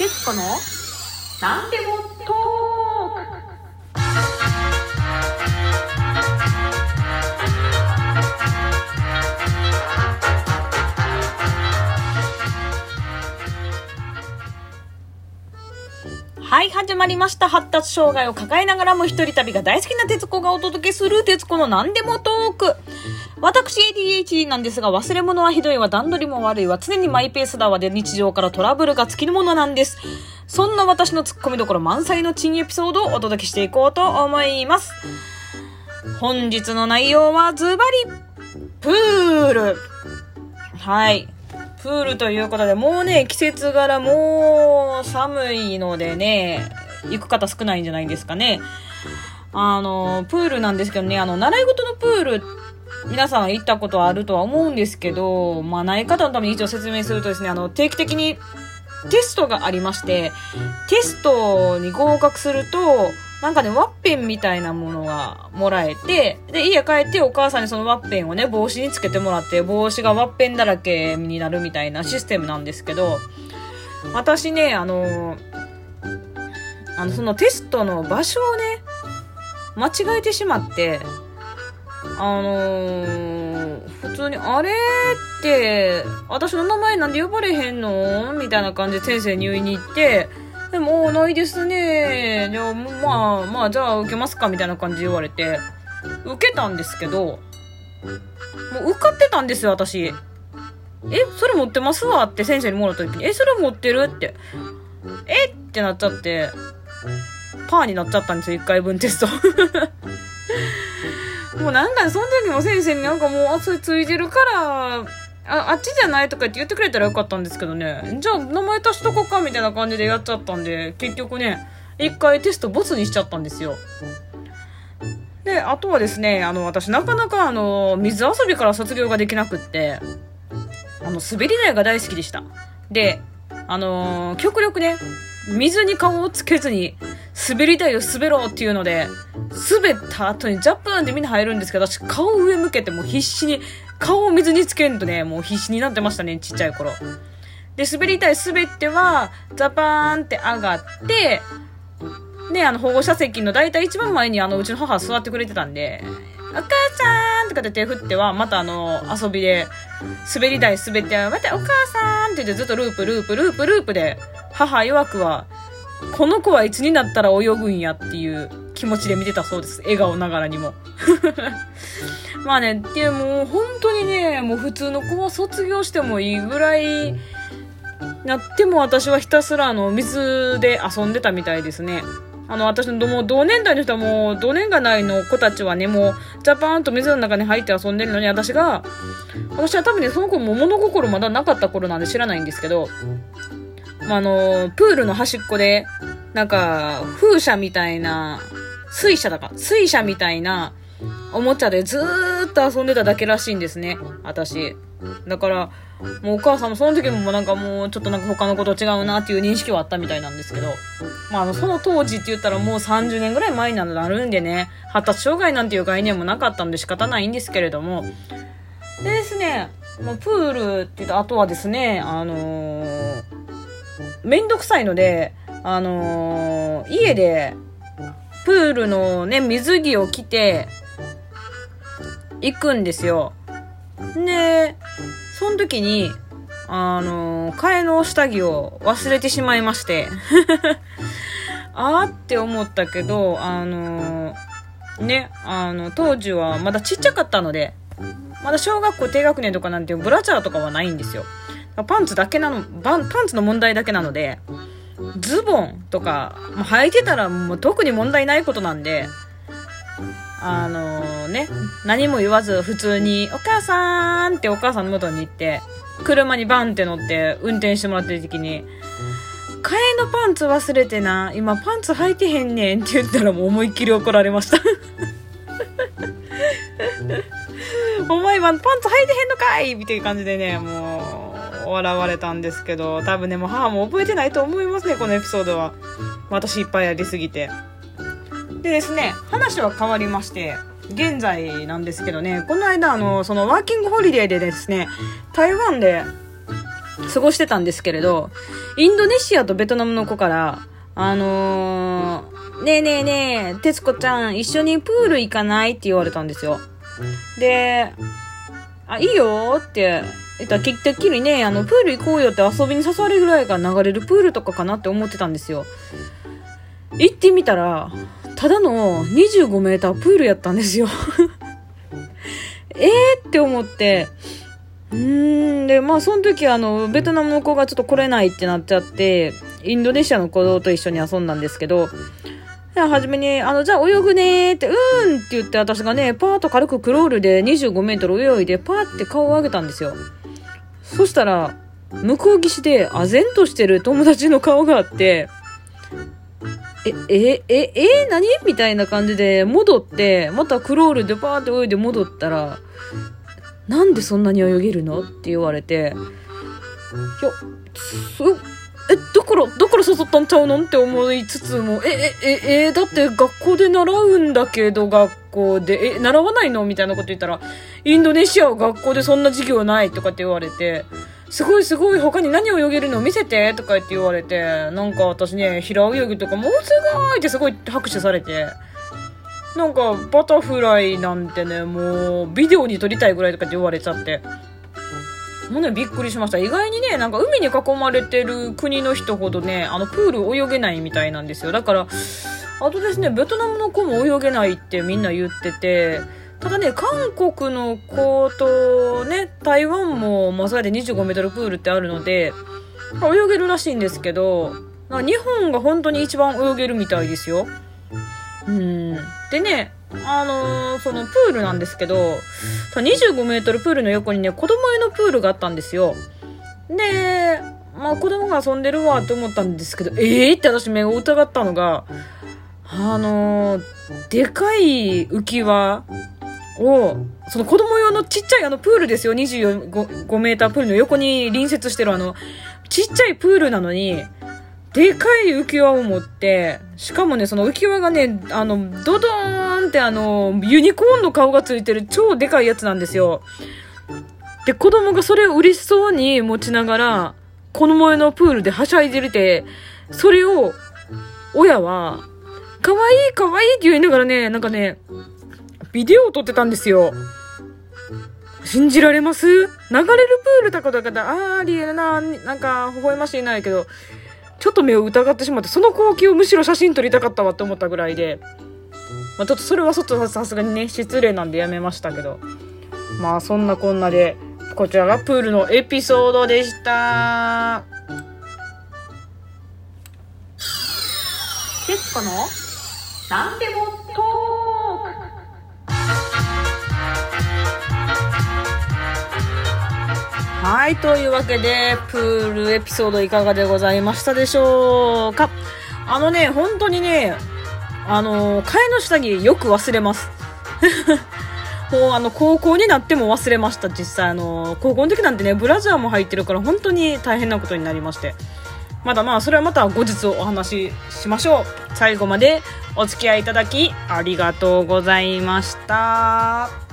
徹子のなんでもトークはい、始まりました。発達障害を抱えながらも一人旅が大好きな徹子がお届けする徹子の何でもトーク。私 ADHD なんですが忘れ物はひどいわ、段取りも悪いわ、常にマイペースだわで日常からトラブルが尽きるものなんです。そんな私のツッコミどころ満載の珍エピソードをお届けしていこうと思います。本日の内容はズバリ、プール。はい。プールということで、もうね、季節柄もう寒いのでね、行く方少ないんじゃないですかね。あの、プールなんですけどね、あの、習い事のプール、皆さん行ったことあるとは思うんですけど、まあ、ない方のために一応説明するとですね、あの、定期的にテストがありまして、テストに合格すると、なんかね、ワッペンみたいなものがもらえて、で、家帰ってお母さんにそのワッペンをね、帽子につけてもらって、帽子がワッペンだらけになるみたいなシステムなんですけど、私ね、あの、あの、そのテストの場所をね、間違えてしまって、あのー普通に、あれって、私の名前なんで呼ばれへんの？みたいな感じで先生に言いに行って、でも、おないですね。じゃあ、まあ、まあ、じゃあ受けますかみたいな感じで言われて、受けたんですけど、もう受かってたんですよ、私。え、それ持ってますわって先生にもらった時に、え、それ持ってるって。え？ってなっちゃって、パーになっちゃったんですよ、1回分テスト。もうなんか、その時も先生になんかもう、あ、それついてるから、あ、あっちじゃないとかって言ってくれたらよかったんですけどね。じゃあ、名前足しとこうかみたいな感じでやっちゃったんで、結局ね、一回テストボツにしちゃったんですよ。で、あとはですね、あの、私なかなかあの、水遊びから卒業ができなくって、あの、滑り台が大好きでした。で、あのー極力ね、水に顔をつけずに、滑り台を滑ろうっていうので、滑った後にジャップーンってみんな入るんですけど、私顔上向けてもう必死に、顔を水につけんとね、もう必死になってましたね、ちっちゃい頃。で、滑り台滑っては、ザパーンって上がって、で、あの、保護者席の大体一番前にあの、うちの母座ってくれてたんで、お母さんとかって手振っては、またあの、遊びで、滑り台滑って、またお母さんって言ってずっとループ、ループ、ループ、ループで、母曰くは、この子はいつになったら泳ぐんやっていう気持ちで見てたそうです。笑顔ながらにも。まあね、っていうもう本当にね、もう普通の子は卒業してもいいぐらい、なっても私はひたすらあの、水で遊んでたみたいですね。あの、私のもう同年代の人はもう、同年代内の子たちはね、もう、ジャパーンと水の中に入って遊んでるのに、私が、私は多分ね、その子も物心まだなかった頃なんで知らないんですけど、まあ、あの、プールの端っこで、なんか、風車みたいな、水車だか、水車みたいな、おもちゃでずーっと遊んでただけらしいんですね、私。だから、もうお母さんもその時もなんかもうちょっとなんか他のこと違うなっていう認識はあったみたいなんですけど、まああの、その当時って言ったらもう30年ぐらい前になるんでね、発達障害なんていう概念もなかったんで仕方ないんですけれども、でですね、もうプールって言ったあとはですね、あのー、めんどくさいので、あのー家で、プールのね、水着を着て、行くんですよ。で、その時に、あの替えの下着を忘れてしまいまして、あーって思ったけど、あのね、あの、当時はまだちっちゃかったので、まだ小学校低学年とかなんてブラジャーとかはないんですよ。パンツだけなの、パンツの問題だけなので、ズボンとか、もう履いてたらもう特に問題ないことなんで、あのね、何も言わず普通に、お母さんってお母さんの元に行って、車にバンって乗って運転してもらってる時に、替えのパンツ忘れてな、今パンツ履いてへんねんって言ったらもう思いっきり怒られました。お前今パンツ履いてへんのかいみたいな感じでね、もう、笑われたんですけど、多分ね、もう母も覚えてないと思いますね、このエピソードは。私いっぱいやりすぎて。でですね、話は変わりまして、現在なんですけどね、この間、あの、そのワーキングホリデーでですね、台湾で、過ごしてたんですけれど、インドネシアとベトナムの子から、あのー、ねえねえねえ、徹子ちゃん、一緒にプール行かない？って言われたんですよ。で、あ、いいよって言ったら、てっきりね、あの、プール行こうよって遊びに誘われるぐらいから流れるプールとかかなって思ってたんですよ。行ってみたら、ただの25メータープールやったんですよ。えーって思って、うーん、で、まあ、その時あの、ベトナムの子がちょっと来れないってなっちゃって、インドネシアの子と一緒に遊んだんですけど、はじめに、あの、じゃあ泳ぐねーって、うーんって言って私がね、パーッと軽くクロールで25メートル泳いで、パーって顔を上げたんですよ。そしたら、向こう岸で、唖然としてる友達の顔があって、え、え、え、え、何？みたいな感じで戻って、またクロールでパーって泳いで戻ったら、なんでそんなに泳げるの？って言われて、いや、え、だから、だから誘ったんちゃうのって思いつつも、え、え、え、え、だって学校で習うんだけど、学校で、え、習わないのみたいなこと言ったら、インドネシアは学校でそんな授業ないとかって言われて、すごいすごい、他に何を泳げるの見せて？とか言って言われて、なんか私ね、平泳ぎとかもうすごいってすごい拍手されて、なんかバタフライなんてね、もうビデオに撮りたいぐらいとかって言われちゃって。もうね、びっくりしました。意外にね、なんか海に囲まれてる国の人ほどね、あの、プール泳げないみたいなんですよ。だから、あとですね、ベトナムの子も泳げないってみんな言ってて、ただね、韓国の子とね、台湾も、まあ、それで25メートルプールってあるので、泳げるらしいんですけど、日本が本当に一番泳げるみたいですよ。うん。でね、あのー、そのプールなんですけど、25メートルプールの横にね、子供用のプールがあったんですよ。で、まあ子供が遊んでるわって思ったんですけど、ええー、って私目を疑ったのが、あのー、でかい浮き輪を、その子供用のちっちゃいあのプールですよ、25メータープールの横に隣接してるあの、ちっちゃいプールなのに、でかい浮き輪を持って、しかもね、その浮き輪がね、あの、ドドーンってあの、ユニコーンの顔がついてる超でかいやつなんですよ。で、子供がそれを嬉しそうに持ちながら、この前のプールではしゃいでるて、それを、親は、かわいいかわいいって言いながらね、なんかね、ビデオを撮ってたんですよ。信じられます？流れるプールとかだから、あー、ありえるな、なんか、微笑ましいないけど、ちょっと目を疑ってしまって、その光景をむしろ写真撮りたかったわって思ったぐらいで、まあ、ちょっとそれはちょっとさすがにね、失礼なんでやめましたけど。まあ、そんなこんなで、こちらがプールのエピソードでした。結構の何でもはい、というわけで、プールエピソードいかがでございましたでしょうか？あのね、本当にね、あの、替えの下着よく忘れます。もうあの、高校になっても忘れました、実際。あの、高校の時なんてね、ブラジャーも入ってるから本当に大変なことになりまして。まだまあ、それはまた後日お話ししましょう。最後までお付き合いいただきありがとうございました。